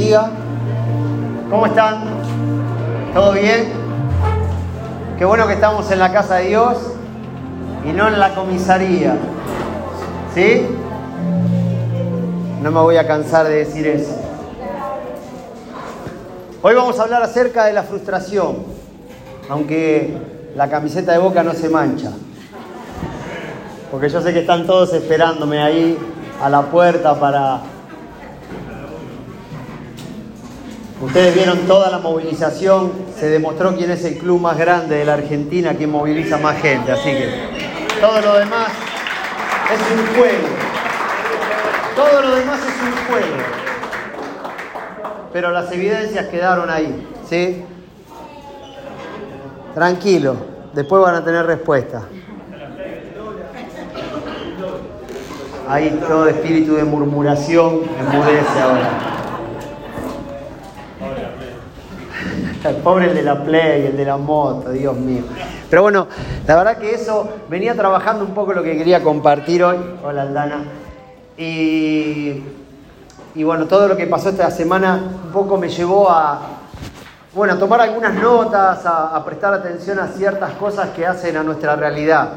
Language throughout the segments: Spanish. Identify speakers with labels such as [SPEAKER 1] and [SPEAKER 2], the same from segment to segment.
[SPEAKER 1] bendiga. ¿Cómo están? ¿Todo bien? Qué bueno que estamos en la casa de Dios y no en la comisaría. ¿Sí? No me voy a cansar de decir eso. Hoy vamos a hablar acerca de la frustración, aunque la camiseta de boca no se mancha. Porque yo sé que están todos esperándome ahí a la puerta para... Ustedes vieron toda la movilización, se demostró quién es el club más grande de la Argentina, quien moviliza más gente, así que todo lo demás es un juego. Todo lo demás es un juego. Pero las evidencias quedaron ahí, ¿sí? Tranquilo, después van a tener respuesta. Ahí todo espíritu de murmuración enmudece ahora. El pobre el de la Play, el de la moto, Dios mío. Pero bueno, la verdad que eso venía trabajando un poco lo que quería compartir hoy. Hola Aldana. Y, y bueno, todo lo que pasó esta semana un poco me llevó a, bueno, a tomar algunas notas, a, a prestar atención a ciertas cosas que hacen a nuestra realidad.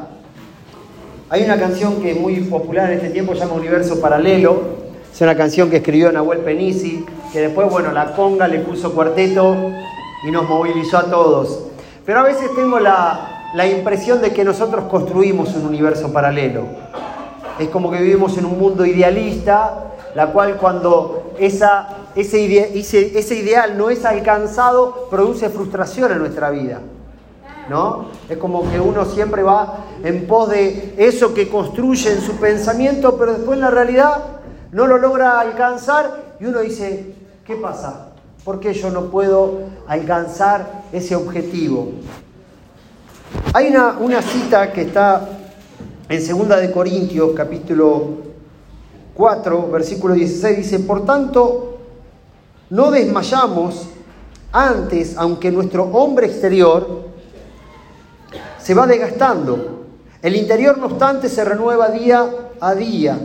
[SPEAKER 1] Hay una canción que es muy popular en este tiempo, se llama Universo Paralelo. Es una canción que escribió Nahuel Penisi, que después, bueno, la conga le puso cuarteto y nos movilizó a todos. Pero a veces tengo la, la impresión de que nosotros construimos un universo paralelo. Es como que vivimos en un mundo idealista, la cual cuando esa, ese, ide, ese, ese ideal no es alcanzado, produce frustración en nuestra vida. ¿No? Es como que uno siempre va en pos de eso que construye en su pensamiento, pero después en la realidad no lo logra alcanzar y uno dice, ¿qué pasa? ¿Por qué yo no puedo alcanzar ese objetivo? Hay una, cita que está en 2 de Corintios, capítulo 4, versículo 16, dice, por tanto, no desmayamos antes, aunque nuestro hombre exterior se va desgastando. El interior, no obstante, se renueva día a día,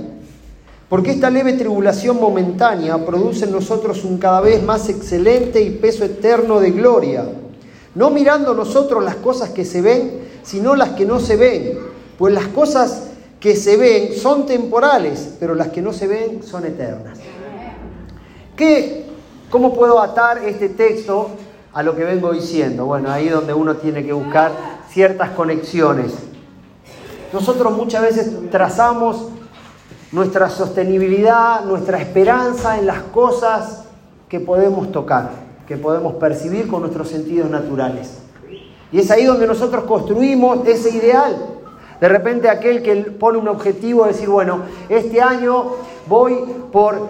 [SPEAKER 1] porque esta leve tribulación momentánea produce en nosotros un cada vez más excelente y peso eterno de gloria, no mirando nosotros las cosas que se ven, sino las que no se ven, pues las cosas que se ven son temporales, pero las que no se ven son eternas. ¿Qué, ¿Cómo puedo atar este texto a lo que vengo diciendo? Bueno, ahí donde uno tiene que buscar ciertas conexiones. Nosotros muchas veces trazamos nuestra sostenibilidad, nuestra esperanza en las cosas que podemos tocar, que podemos percibir con nuestros sentidos naturales. Y es ahí donde nosotros construimos ese ideal. De repente aquel que pone un objetivo de decir, bueno, este año voy por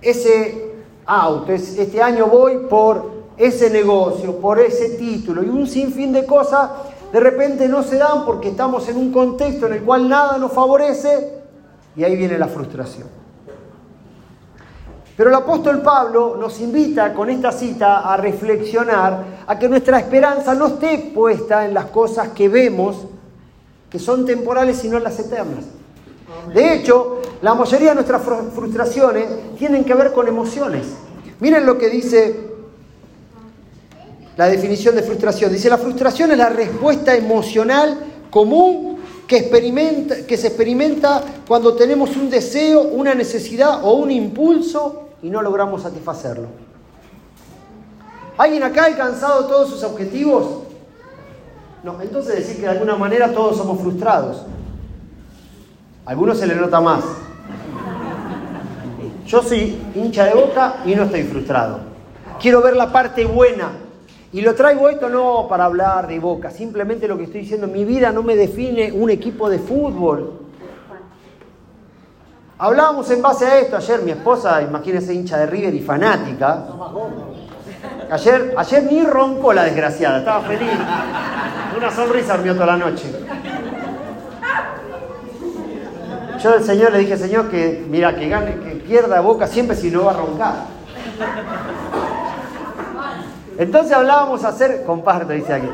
[SPEAKER 1] ese auto, este año voy por ese negocio, por ese título y un sinfín de cosas, de repente no se dan porque estamos en un contexto en el cual nada nos favorece y ahí viene la frustración. Pero el apóstol Pablo nos invita con esta cita a reflexionar, a que nuestra esperanza no esté puesta en las cosas que vemos, que son temporales, sino en las eternas. De hecho, la mayoría de nuestras frustraciones tienen que ver con emociones. Miren lo que dice la definición de frustración. Dice, la frustración es la respuesta emocional común que, experimenta, que se experimenta cuando tenemos un deseo, una necesidad o un impulso y no logramos satisfacerlo. ¿Alguien acá ha alcanzado todos sus objetivos? No, entonces decir que de alguna manera todos somos frustrados. A algunos se le nota más. Yo soy hincha de boca y no estoy frustrado. Quiero ver la parte buena. Y lo traigo esto no para hablar de boca, simplemente lo que estoy diciendo, mi vida no me define un equipo de fútbol. Hablábamos en base a esto ayer, mi esposa, imagínese hincha de River y fanática. Ayer, ayer ni roncó la desgraciada, estaba feliz. Una sonrisa armió toda la noche. Yo al Señor le dije, Señor, que mira, que gane, que pierda boca siempre si no va a roncar. Entonces hablábamos hacer, comparto, dice aquí.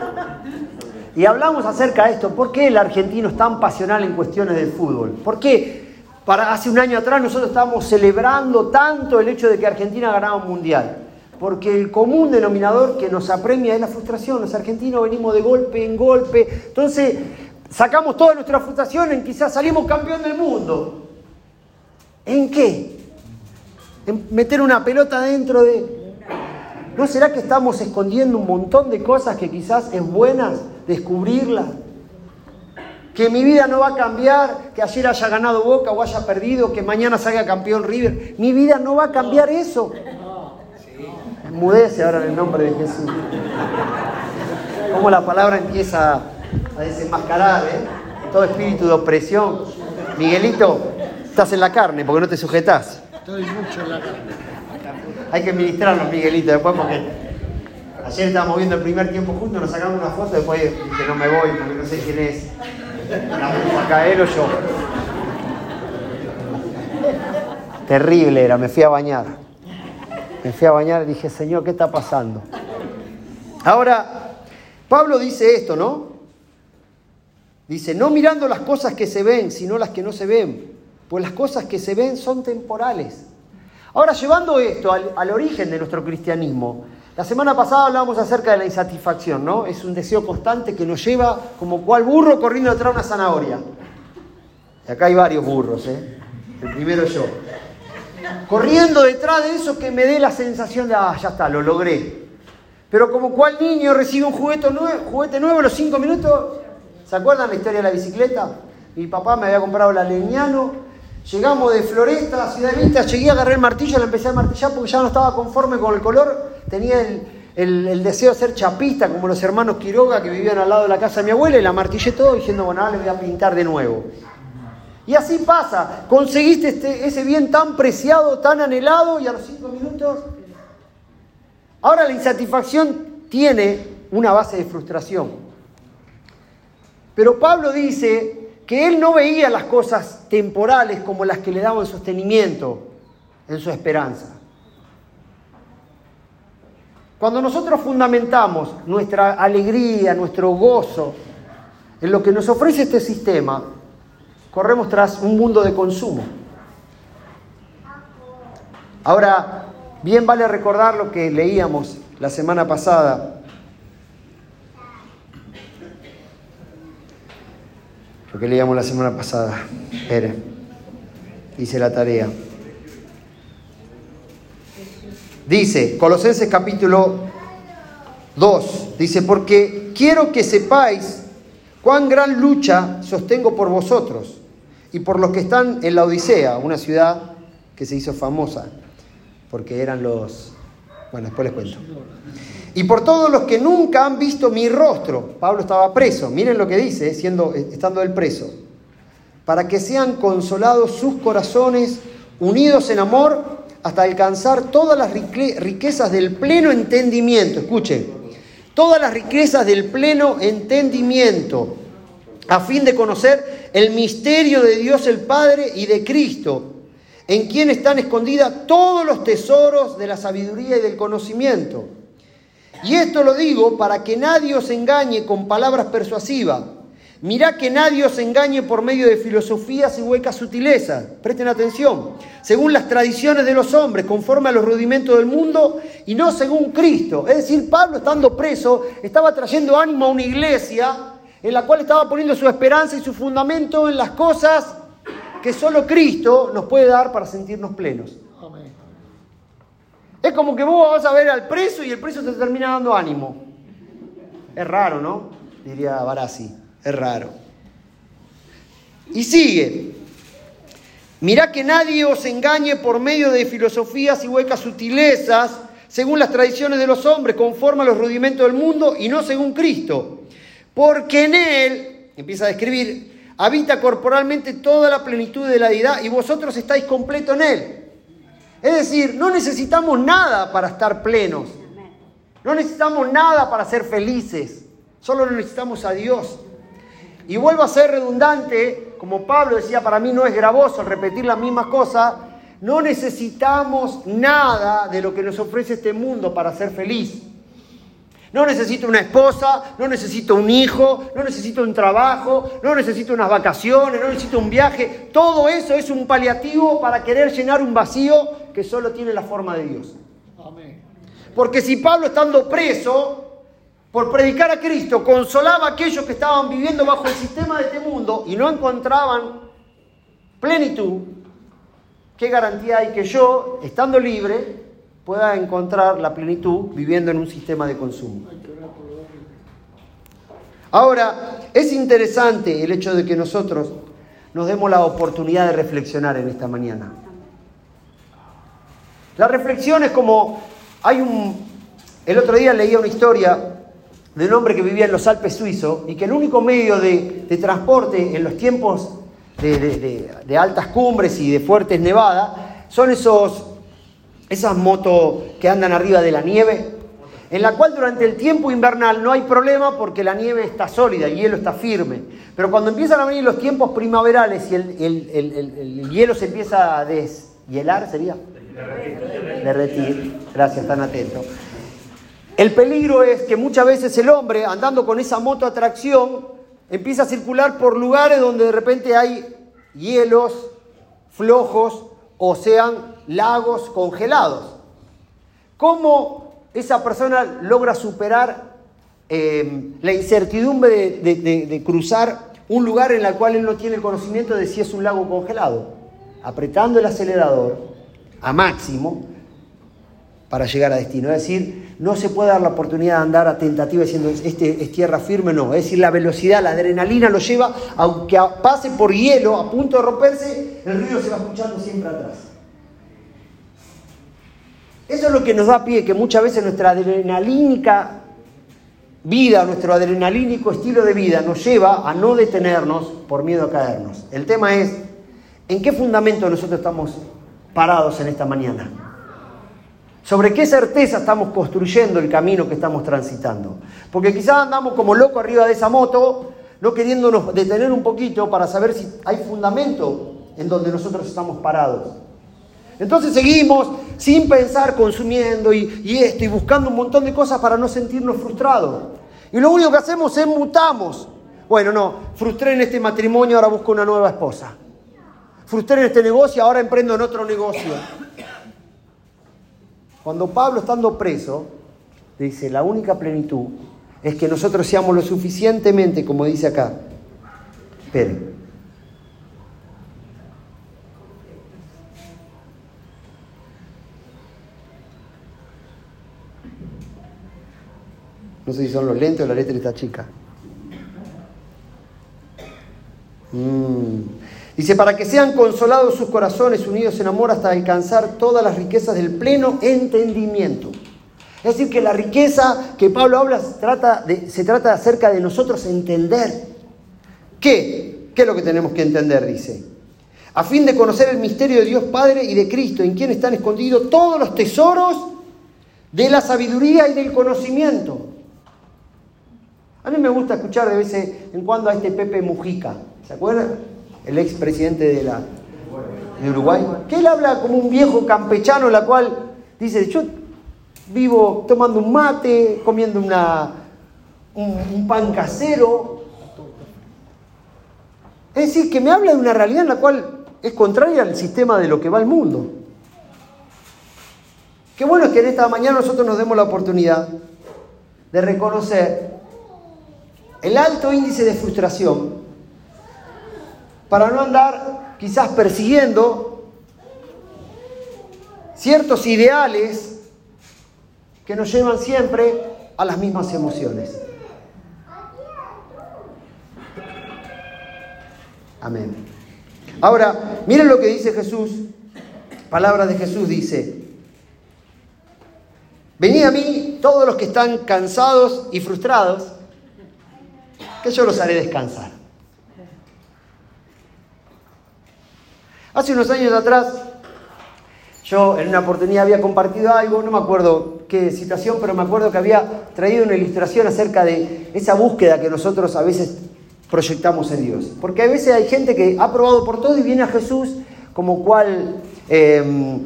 [SPEAKER 1] Y hablamos acerca de esto, ¿por qué el argentino es tan pasional en cuestiones del fútbol? ¿Por qué para hace un año atrás nosotros estábamos celebrando tanto el hecho de que Argentina ganaba un mundial. Porque el común denominador que nos apremia es la frustración. Los argentinos venimos de golpe en golpe. Entonces, sacamos toda nuestra frustración en quizás salimos campeón del mundo. ¿En qué? En meter una pelota dentro de... ¿No será que estamos escondiendo un montón de cosas que quizás es buenas descubrirlas? Que mi vida no va a cambiar, que ayer haya ganado Boca o haya perdido, que mañana salga campeón River. Mi vida no va a cambiar eso. Mudece ahora en el nombre de Jesús. Como la palabra empieza a desenmascarar, ¿eh? Todo espíritu de opresión. Miguelito, estás en la carne porque no te sujetas.
[SPEAKER 2] Estoy mucho en la carne.
[SPEAKER 1] Hay que ministrarnos, Miguelito, después porque ayer estábamos viendo el primer tiempo juntos, nos sacamos una foto, después que no me voy porque no sé quién es. La acá él o yo. Terrible era, me fui a bañar. Me fui a bañar y dije, Señor, ¿qué está pasando? Ahora, Pablo dice esto, ¿no? Dice, no mirando las cosas que se ven, sino las que no se ven, pues las cosas que se ven son temporales. Ahora, llevando esto al, origen de nuestro cristianismo, la semana pasada hablábamos acerca de la insatisfacción, ¿no? Es un deseo constante que nos lleva como cual burro corriendo detrás de una zanahoria. Y acá hay varios burros, ¿eh? El primero yo. Corriendo detrás de eso que me dé la sensación de, ah, ya está, lo logré. Pero como cual niño recibe un juguete nuevo, juguete a los cinco minutos, ¿se acuerdan la historia de la bicicleta? Mi papá me había comprado la Leñano, llegamos de Floresta a Ciudad Vista, llegué, agarré el martillo, la empecé a martillar porque ya no estaba conforme con el color, tenía el, deseo de ser chapista, como los hermanos Quiroga que vivían al lado de la casa de mi abuela, y la martillé todo diciendo, bueno, ahora le voy a pintar de nuevo. Y así pasa, conseguiste este, ese bien tan preciado, tan anhelado, y a los cinco minutos... Ahora la insatisfacción tiene una base de frustración. Pero Pablo dice que él no veía las cosas temporales como las que le daban sostenimiento en su esperanza. Cuando nosotros fundamentamos nuestra alegría, nuestro gozo en lo que nos ofrece este sistema, corremos tras un mundo de consumo. Ahora, bien vale recordar lo que leíamos la semana pasada. Lo que leíamos la semana pasada. Espere, hice la tarea. Dice, Colosenses capítulo 2, dice, porque quiero que sepáis cuán gran lucha sostengo por vosotros y por los que están en la Odisea, una ciudad que se hizo famosa, porque eran los... Bueno, después les cuento. Y por todos los que nunca han visto mi rostro, Pablo estaba preso, miren lo que dice, siendo, estando él preso, para que sean consolados sus corazones, unidos en amor, hasta alcanzar todas las riquezas del pleno entendimiento. Escuchen, todas las riquezas del pleno entendimiento a fin de conocer el misterio de Dios el Padre y de Cristo, en quien están escondidas todos los tesoros de la sabiduría y del conocimiento. Y esto lo digo para que nadie os engañe con palabras persuasivas. Mirá que nadie os engañe por medio de filosofías y huecas sutilezas. Presten atención. Según las tradiciones de los hombres, conforme a los rudimentos del mundo y no según Cristo. Es decir, Pablo estando preso estaba trayendo ánimo a una iglesia en la cual estaba poniendo su esperanza y su fundamento en las cosas que solo Cristo nos puede dar para sentirnos plenos. Es como que vos vas a ver al preso y el preso te termina dando ánimo. Es raro, ¿no? Diría Barassi. Es raro. Y sigue. Mirá que nadie os engañe por medio de filosofías y huecas sutilezas, según las tradiciones de los hombres, conforme a los rudimentos del mundo y no según Cristo porque en Él, empieza a describir, habita corporalmente toda la plenitud de la deidad y vosotros estáis completo en Él. Es decir, no necesitamos nada para estar plenos. No necesitamos nada para ser felices. Solo necesitamos a Dios. Y vuelvo a ser redundante, como Pablo decía, para mí no es gravoso repetir las mismas cosas. No necesitamos nada de lo que nos ofrece este mundo para ser feliz. No necesito una esposa, no necesito un hijo, no necesito un trabajo, no necesito unas vacaciones, no necesito un viaje. Todo eso es un paliativo para querer llenar un vacío que solo tiene la forma de Dios. Porque si Pablo estando preso por predicar a Cristo consolaba a aquellos que estaban viviendo bajo el sistema de este mundo y no encontraban plenitud, ¿qué garantía hay que yo, estando libre, pueda encontrar la plenitud viviendo en un sistema de consumo. Ahora, es interesante el hecho de que nosotros nos demos la oportunidad de reflexionar en esta mañana. La reflexión es como hay un... El otro día leía una historia de un hombre que vivía en los Alpes suizos y que el único medio de, transporte en los tiempos de, de altas cumbres y de fuertes nevadas son esos esas motos que andan arriba de la nieve, en la cual durante el tiempo invernal no hay problema porque la nieve está sólida, el hielo está firme. Pero cuando empiezan a venir los tiempos primaverales y el, hielo se empieza a deshielar, ¿sería? Derretir. Derretir. Gracias, tan atento. El peligro es que muchas veces el hombre, andando con esa moto atracción, empieza a circular por lugares donde de repente hay hielos flojos o sean lagos congelados. ¿Cómo esa persona logra superar eh, la incertidumbre de, cruzar un lugar en el cual él no tiene conocimiento de si es un lago congelado? Apretando el acelerador a máximo para llegar a destino. Es decir, no se puede dar la oportunidad de andar a tentativa diciendo este es tierra firme, no. Es decir, la velocidad, la adrenalina lo lleva, aunque pase por hielo a punto de romperse, el río se va escuchando siempre atrás. Eso es lo que nos da pie, que muchas veces nuestra adrenalínica vida, nuestro adrenalínico estilo de vida nos lleva a no detenernos por miedo a caernos. El tema es, ¿en qué fundamento nosotros estamos parados en esta mañana? ¿Sobre qué certeza estamos construyendo el camino que estamos transitando? Porque quizás andamos como locos arriba de esa moto, no queriéndonos detener un poquito para saber si hay fundamento en donde nosotros estamos parados. Entonces seguimos sin pensar, consumiendo y, esto y buscando un montón de cosas para no sentirnos frustrados. Y lo único que hacemos es mutamos. Bueno, no, frustré en este matrimonio, ahora busco una nueva esposa. Frustré en este negocio, ahora emprendo en otro negocio. Cuando Pablo estando preso, dice, la única plenitud es que nosotros seamos lo suficientemente, como dice acá, esperen, No sé si son los lentes o la letra está chica. Mm. Dice, para que sean consolados sus corazones unidos en amor hasta alcanzar todas las riquezas del pleno entendimiento. Es decir, que la riqueza que Pablo habla se trata, de, se trata acerca de nosotros entender. ¿Qué? ¿Qué es lo que tenemos que entender? Dice. A fin de conocer el misterio de Dios Padre y de Cristo, en quien están escondidos todos los tesoros de la sabiduría y del conocimiento. A mí me gusta escuchar de vez en cuando a este Pepe Mujica, ¿se acuerdan? El expresidente de, la, de Uruguay, que él habla como un viejo campechano, la cual dice, yo vivo tomando un mate, comiendo una, un, pan casero. Es decir, que me habla de una realidad en la cual es contraria al sistema de lo que va el mundo. Qué bueno es que en esta mañana nosotros nos demos la oportunidad de reconocer el alto índice de frustración para no andar quizás persiguiendo ciertos ideales que nos llevan siempre a las mismas emociones. Amén. Ahora, miren lo que dice Jesús. Palabra de Jesús dice, venid a mí todos los que están cansados y frustrados que yo los haré descansar. Hace unos años atrás, yo en una oportunidad había compartido algo, no me acuerdo qué situación, pero me acuerdo que había traído una ilustración acerca de esa búsqueda que nosotros a veces proyectamos en Dios. Porque a veces hay gente que ha probado por todo y viene a Jesús como cual em,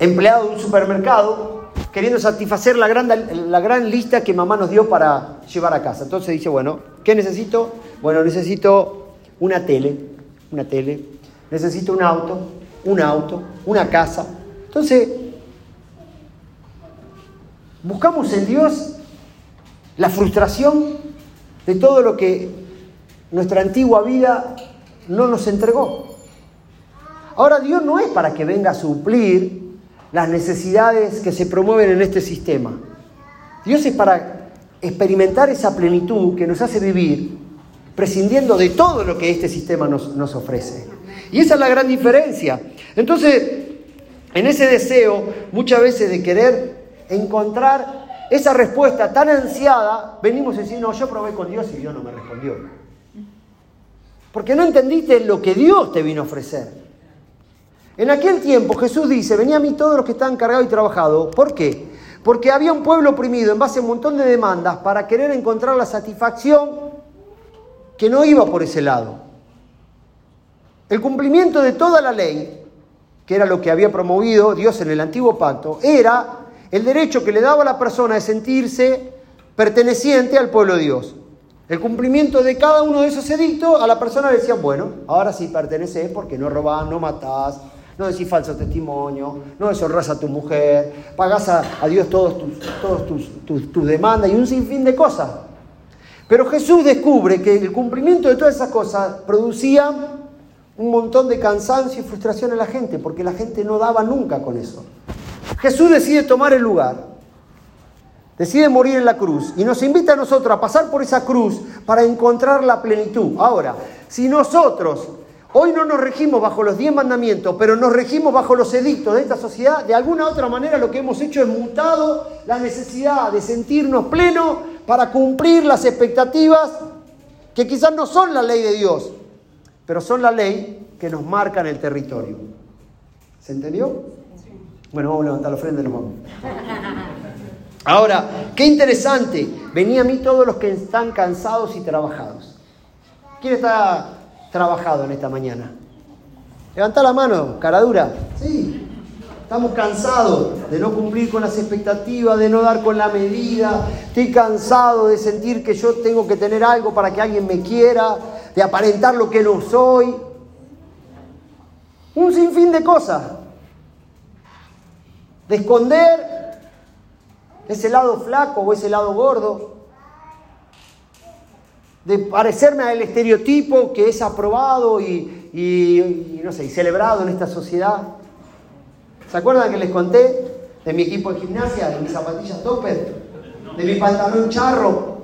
[SPEAKER 1] empleado de un supermercado queriendo satisfacer la gran, la gran lista que mamá nos dio para llevar a casa. Entonces dice, bueno, ¿qué necesito? Bueno, necesito una tele, una tele, necesito un auto, un auto, una casa. Entonces, buscamos en Dios la frustración de todo lo que nuestra antigua vida no nos entregó. Ahora Dios no es para que venga a suplir las necesidades que se promueven en este sistema. Dios es para experimentar esa plenitud que nos hace vivir prescindiendo de todo lo que este sistema nos, nos ofrece. Y esa es la gran diferencia. Entonces, en ese deseo muchas veces de querer encontrar esa respuesta tan ansiada, venimos a decir, no, yo probé con Dios y Dios no me respondió. Porque no entendiste lo que Dios te vino a ofrecer. En aquel tiempo Jesús dice, venía a mí todos los que están cargados y trabajados. ¿Por qué? Porque había un pueblo oprimido en base a un montón de demandas para querer encontrar la satisfacción que no iba por ese lado. El cumplimiento de toda la ley, que era lo que había promovido Dios en el antiguo pacto, era el derecho que le daba a la persona de sentirse perteneciente al pueblo de Dios. El cumplimiento de cada uno de esos edictos a la persona le decían, bueno, ahora sí perteneces porque no robás, no matás, no decís falso testimonio, no deshonras a tu mujer, pagás a, Dios todos, tus, todos tus, tus demandas y un sinfín de cosas. Pero Jesús descubre que el cumplimiento de todas esas cosas producía un montón de cansancio y frustración en la gente, porque la gente no daba nunca con eso. Jesús decide tomar el lugar, decide morir en la cruz y nos invita a nosotros a pasar por esa cruz para encontrar la plenitud. Ahora, si nosotros hoy no nos regimos bajo los diez mandamientos, pero nos regimos bajo los edictos de esta sociedad, de alguna otra manera lo que hemos hecho es mutado la necesidad de sentirnos plenos para cumplir las expectativas que quizás no son la ley de Dios, pero son la ley que nos marca en el territorio. ¿Se entendió? Bueno, vamos a levantar la ofrenda y nos vamos. Ahora, qué interesante. Venía a mí todos los que están cansados y trabajados. ¿Quién está trabajado en esta mañana? Levanta la mano, cara dura. Sí. Estamos cansados de no cumplir con las expectativas, de no dar con la medida. Estoy cansado de sentir que yo tengo que tener algo para que alguien me quiera, de aparentar lo que no soy. Un sinfín de cosas de esconder ese lado flaco o ese lado gordo, de parecerme al estereotipo que es aprobado y, no sé, y celebrado en esta sociedad. ¿Se acuerdan que les conté de mi equipo de gimnasia, de mis zapatillas topper, de mi pantalón charro?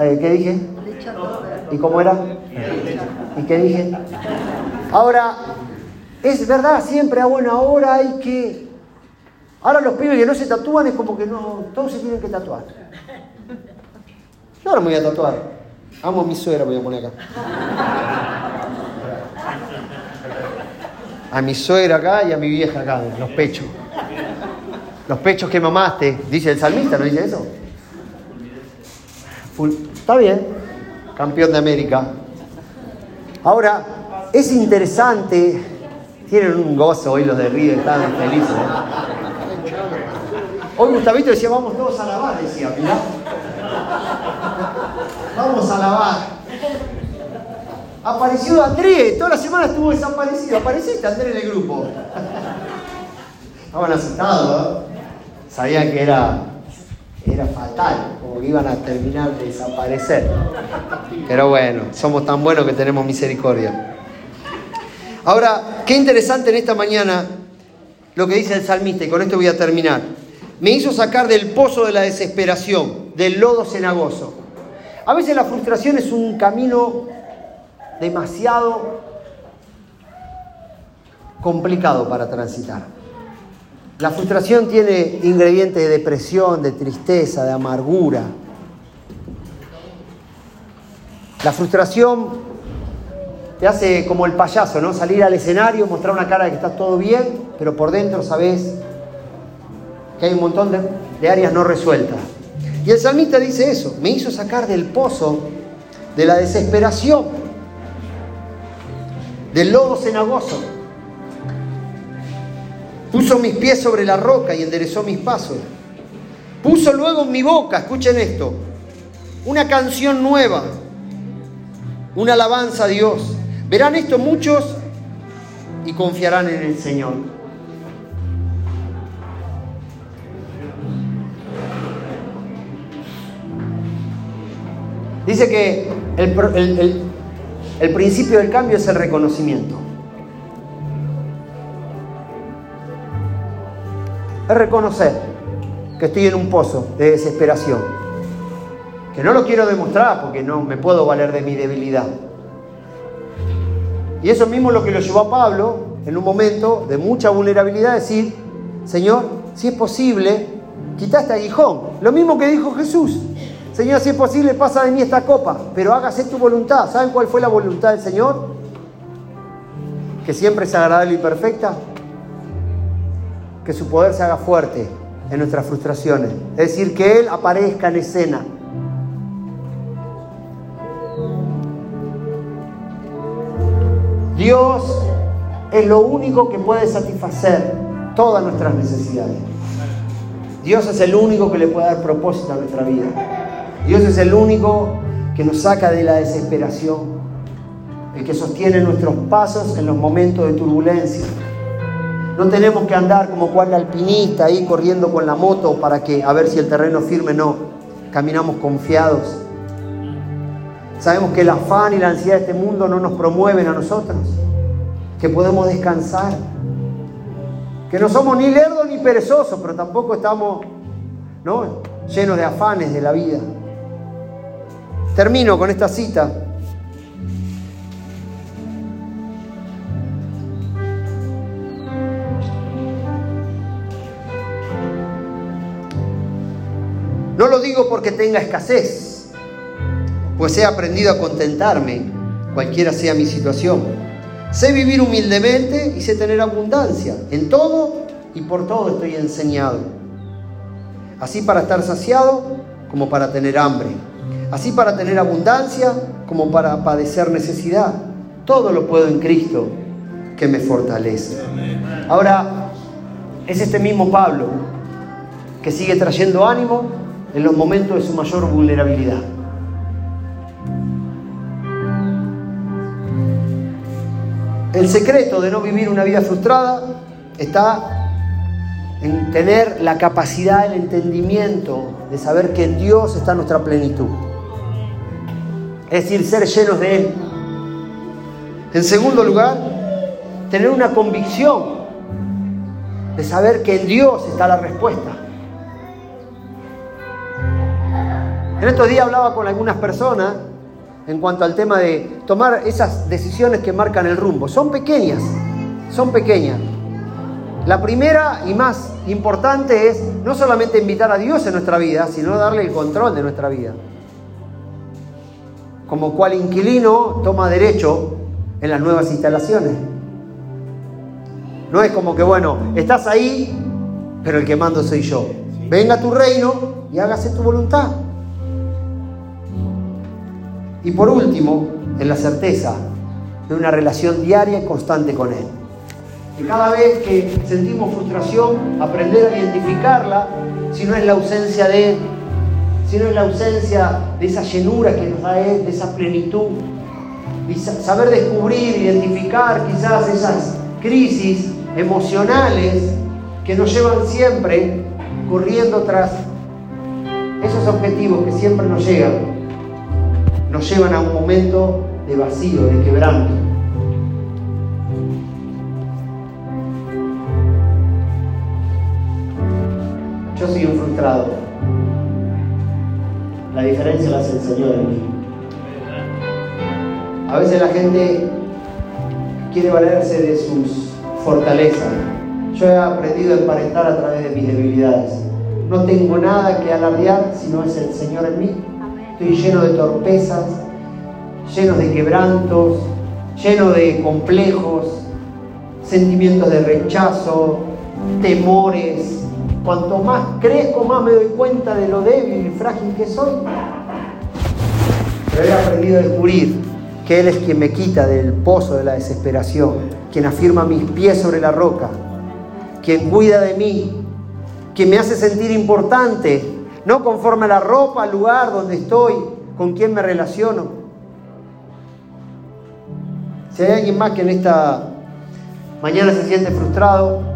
[SPEAKER 1] Eh, ¿Qué dije? ¿Y cómo era? ¿Y qué dije? Ahora, es verdad, siempre a buena hora hay que... Ahora los pibes que no se tatúan es como que no, todos se tienen que tatuar. Yo ahora me voy a tatuar. Amo a mi suegra, voy a poner acá. A mi suegra acá y a mi vieja acá, los pechos. Los pechos que mamaste, dice el salmista, ¿no dice eso? Está bien, campeón de América. Ahora, es interesante tienen un gozo hoy los de Río, están felices. Hoy Gustavito decía, vamos todos a lavar, decía, mirá. Vamos a lavar. Apareció Andrés, toda la semana estuvo desaparecido. Apareciste Andrés en el grupo. Estaban asustados, ¿eh? Sabían que era, era fatal, como que iban a terminar de desaparecer. Pero bueno, somos tan buenos que tenemos misericordia. Ahora, qué interesante en esta mañana lo que dice el salmista, y con esto voy a terminar. Me hizo sacar del pozo de la desesperación, del lodo cenagoso. A veces la frustración es un camino demasiado complicado para transitar. La frustración tiene ingredientes de depresión, de tristeza, de amargura. La frustración te hace como el payaso, ¿no? Salir al escenario, mostrar una cara de que está todo bien, pero por dentro sabes que hay un montón de, áreas no resueltas. Y el salmista dice eso, me hizo sacar del pozo de la desesperación, del lodo cenagoso. Puso mis pies sobre la roca y enderezó mis pasos. Puso luego en mi boca, escuchen esto, una canción nueva, una alabanza a Dios. Verán esto muchos y confiarán en el Señor. Dice que el, el principio del cambio es el reconocimiento. Es reconocer que estoy en un pozo de desesperación. Que no lo quiero demostrar porque no me puedo valer de mi debilidad. Y eso mismo es lo que lo llevó a Pablo en un momento de mucha vulnerabilidad a decir, Señor, si es posible, quita este aguijón. Lo mismo que dijo Jesús. Señor, si es posible, pasa de mí esta copa, pero hágase tu voluntad. ¿Saben cuál fue la voluntad del Señor? Que siempre es agradable y perfecta. Que su poder se haga fuerte en nuestras frustraciones. Es decir, que Él aparezca en escena. Dios es lo único que puede satisfacer todas nuestras necesidades. Dios es el único que le puede dar propósito a nuestra vida. Dios es el único que nos saca de la desesperación, el que sostiene nuestros pasos en los momentos de turbulencia. No tenemos que andar como cual alpinista ahí corriendo con la moto para que a ver si el terreno firme, no. Caminamos confiados. Sabemos que el afán y la ansiedad de este mundo no nos promueven a nosotros, que podemos descansar, que no somos ni lerdos ni perezosos, pero tampoco estamos ¿no? llenos de afanes de la vida. Termino con esta cita. No lo digo porque tenga escasez, pues he aprendido a contentarme, cualquiera sea mi situación. Sé vivir humildemente y sé tener abundancia. En todo y por todo estoy enseñado. Así para estar saciado como para tener hambre así para tener abundancia como para padecer necesidad. Todo lo puedo en Cristo que me fortalece. Ahora, es este mismo Pablo que sigue trayendo ánimo en los momentos de su mayor vulnerabilidad. El secreto de no vivir una vida frustrada está en tener la capacidad, el entendimiento de saber que en Dios está nuestra plenitud es decir, ser llenos de Él. En segundo lugar, tener una convicción de saber que en Dios está la respuesta. En estos días hablaba con algunas personas en cuanto al tema de tomar esas decisiones que marcan el rumbo. Son pequeñas, son pequeñas. La primera y más importante es no solamente invitar a Dios en nuestra vida, sino darle el control de nuestra vida como cual inquilino toma derecho en las nuevas instalaciones. No es como que, bueno, estás ahí, pero el que mando soy yo. Venga a tu reino y hágase tu voluntad. Y por último, en la certeza de una relación diaria y constante con Él. Y cada vez que sentimos frustración, aprender a identificarla, si no es la ausencia de Él, sino en la ausencia de esa llenura que nos da Él, de esa plenitud. Y saber descubrir, identificar quizás esas crisis emocionales que nos llevan siempre corriendo tras esos objetivos que siempre nos llegan, nos llevan a un momento de vacío, de quebranto. Yo soy un frustrado. La diferencia la hace el Señor en mí. A veces la gente quiere valerse de sus fortalezas. Yo he aprendido a emparentar a través de mis debilidades. No tengo nada que alardear si no es el Señor en mí. Estoy lleno de torpezas, lleno de quebrantos, lleno de complejos, sentimientos de rechazo, temores, Cuanto más crezco, más me doy cuenta de lo débil y frágil que soy. Pero he aprendido a descubrir que Él es quien me quita del pozo de la desesperación, quien afirma mis pies sobre la roca, quien cuida de mí, quien me hace sentir importante, no conforme a la ropa, al lugar donde estoy, con quien me relaciono. Si hay alguien más que en esta mañana se siente frustrado,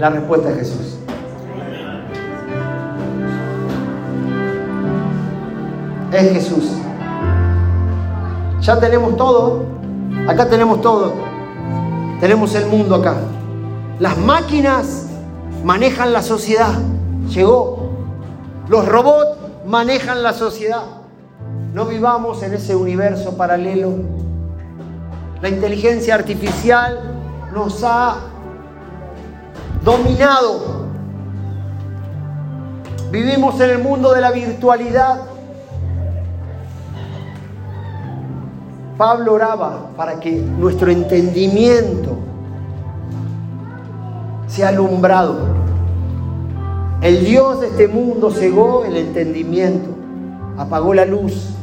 [SPEAKER 1] la respuesta es Jesús. Es Jesús. Ya tenemos todo. Acá tenemos todo. Tenemos el mundo acá. Las máquinas manejan la sociedad. Llegó. Los robots manejan la sociedad. No vivamos en ese universo paralelo. La inteligencia artificial nos ha dominado. Vivimos en el mundo de la virtualidad. Pablo oraba para que nuestro entendimiento sea alumbrado. El Dios de este mundo cegó el entendimiento, apagó la luz.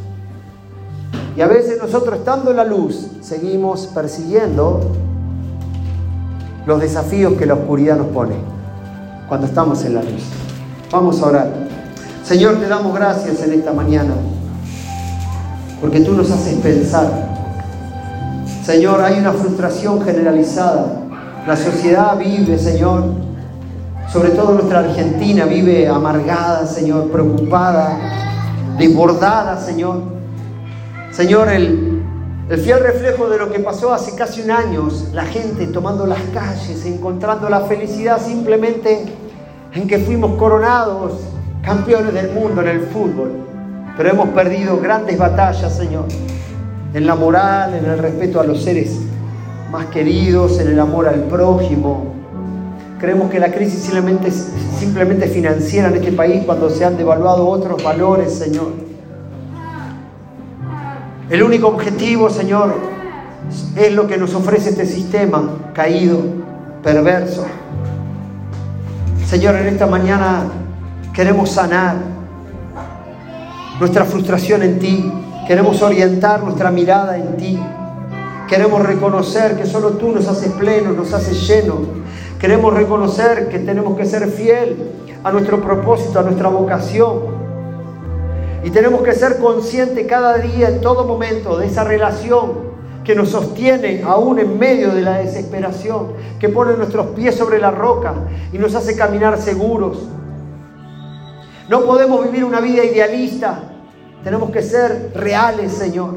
[SPEAKER 1] Y a veces nosotros estando en la luz seguimos persiguiendo los desafíos que la oscuridad nos pone cuando estamos en la luz. Vamos a orar. Señor, te damos gracias en esta mañana porque tú nos haces pensar. Señor, hay una frustración generalizada. La sociedad vive, Señor, sobre todo nuestra Argentina vive amargada, Señor, preocupada, desbordada, Señor. Señor, el, el fiel reflejo de lo que pasó hace casi un año, la gente tomando las calles, encontrando la felicidad simplemente en que fuimos coronados campeones del mundo en el fútbol. Pero hemos perdido grandes batallas, Señor, en la moral, en el respeto a los seres más queridos, en el amor al prójimo. Creemos que la crisis simplemente, simplemente financiera en este país cuando se han devaluado otros valores, Señor. El único objetivo, Señor, es lo que nos ofrece este sistema caído, perverso. Señor, en esta mañana queremos sanar nuestra frustración en ti. Queremos orientar nuestra mirada en ti. Queremos reconocer que solo tú nos haces pleno, nos haces lleno. Queremos reconocer que tenemos que ser fiel a nuestro propósito, a nuestra vocación. Y tenemos que ser conscientes cada día, en todo momento, de esa relación que nos sostiene aún en medio de la desesperación, que pone nuestros pies sobre la roca y nos hace caminar seguros. No podemos vivir una vida idealista. Tenemos que ser reales, Señor.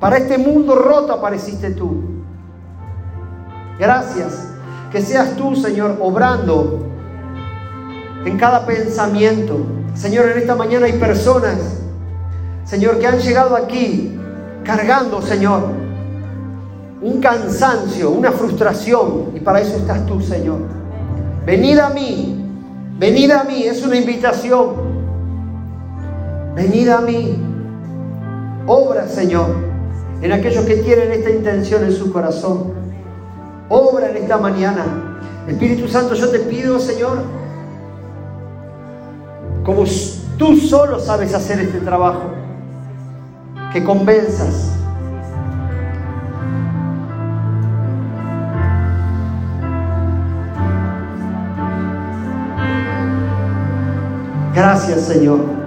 [SPEAKER 1] Para este mundo roto apareciste tú. Gracias. Que seas tú, Señor, obrando en cada pensamiento. Señor, en esta mañana hay personas, Señor, que han llegado aquí cargando, Señor, un cansancio, una frustración. Y para eso estás tú, Señor. Venid a mí Venid a mí, es una invitación. Venid a mí. Obra, Señor, en aquellos que tienen esta intención en su corazón. Obra en esta mañana. Espíritu Santo, yo te pido, Señor, como tú solo sabes hacer este trabajo, que convenzas, Gracias, Señor.